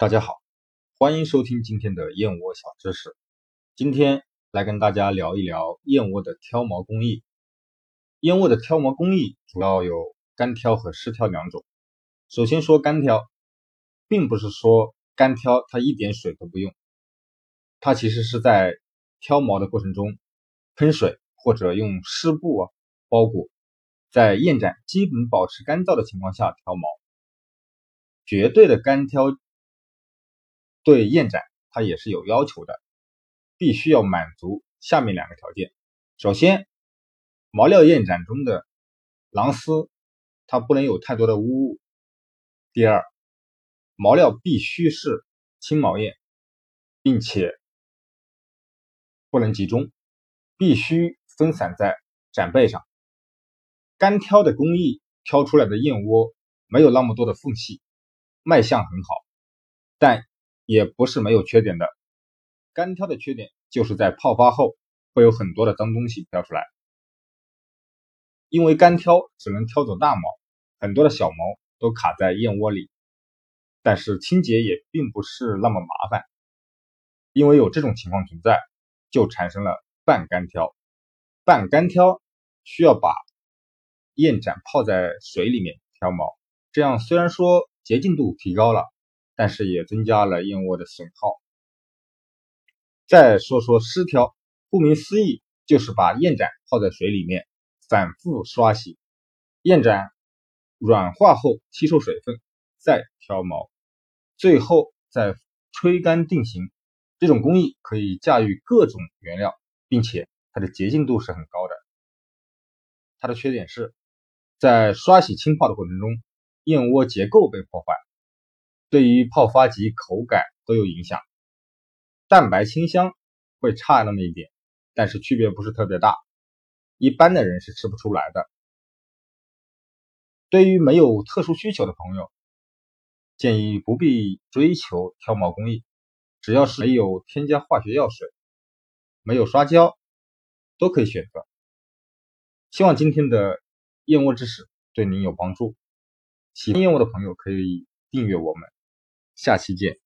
大家好，欢迎收听今天的燕窝小知识。今天来跟大家聊一聊燕窝的挑毛工艺。燕窝的挑毛工艺主要有干挑和湿挑两种。首先说干挑，并不是说干挑它一点水都不用，它其实是在挑毛的过程中喷水或者用湿布啊包裹，在燕盏基本保持干燥的情况下挑毛。绝对的干挑。对燕盏，它也是有要求的，必须要满足下面两个条件：首先，毛料燕盏中的狼丝它不能有太多的污物；第二，毛料必须是青毛燕，并且不能集中，必须分散在盏背上。干挑的工艺挑出来的燕窝没有那么多的缝隙，卖相很好，但。也不是没有缺点的，干挑的缺点就是在泡发后会有很多的脏东西飘出来，因为干挑只能挑走大毛，很多的小毛都卡在燕窝里，但是清洁也并不是那么麻烦，因为有这种情况存在，就产生了半干挑。半干挑需要把燕盏泡在水里面挑毛，这样虽然说洁净度提高了。但是也增加了燕窝的损耗。再说说湿挑，顾名思义，就是把燕盏泡在水里面，反复刷洗，燕盏软化后吸收水分，再挑毛，最后再吹干定型。这种工艺可以驾驭各种原料，并且它的洁净度是很高的。它的缺点是在刷洗浸泡的过程中，燕窝结构被破坏。对于泡发及口感都有影响，蛋白清香会差那么一点，但是区别不是特别大，一般的人是吃不出来的。对于没有特殊需求的朋友，建议不必追求挑毛工艺，只要是没有添加化学药水、没有刷胶，都可以选择。希望今天的燕窝知识对您有帮助，喜欢燕窝的朋友可以订阅我们。下期见。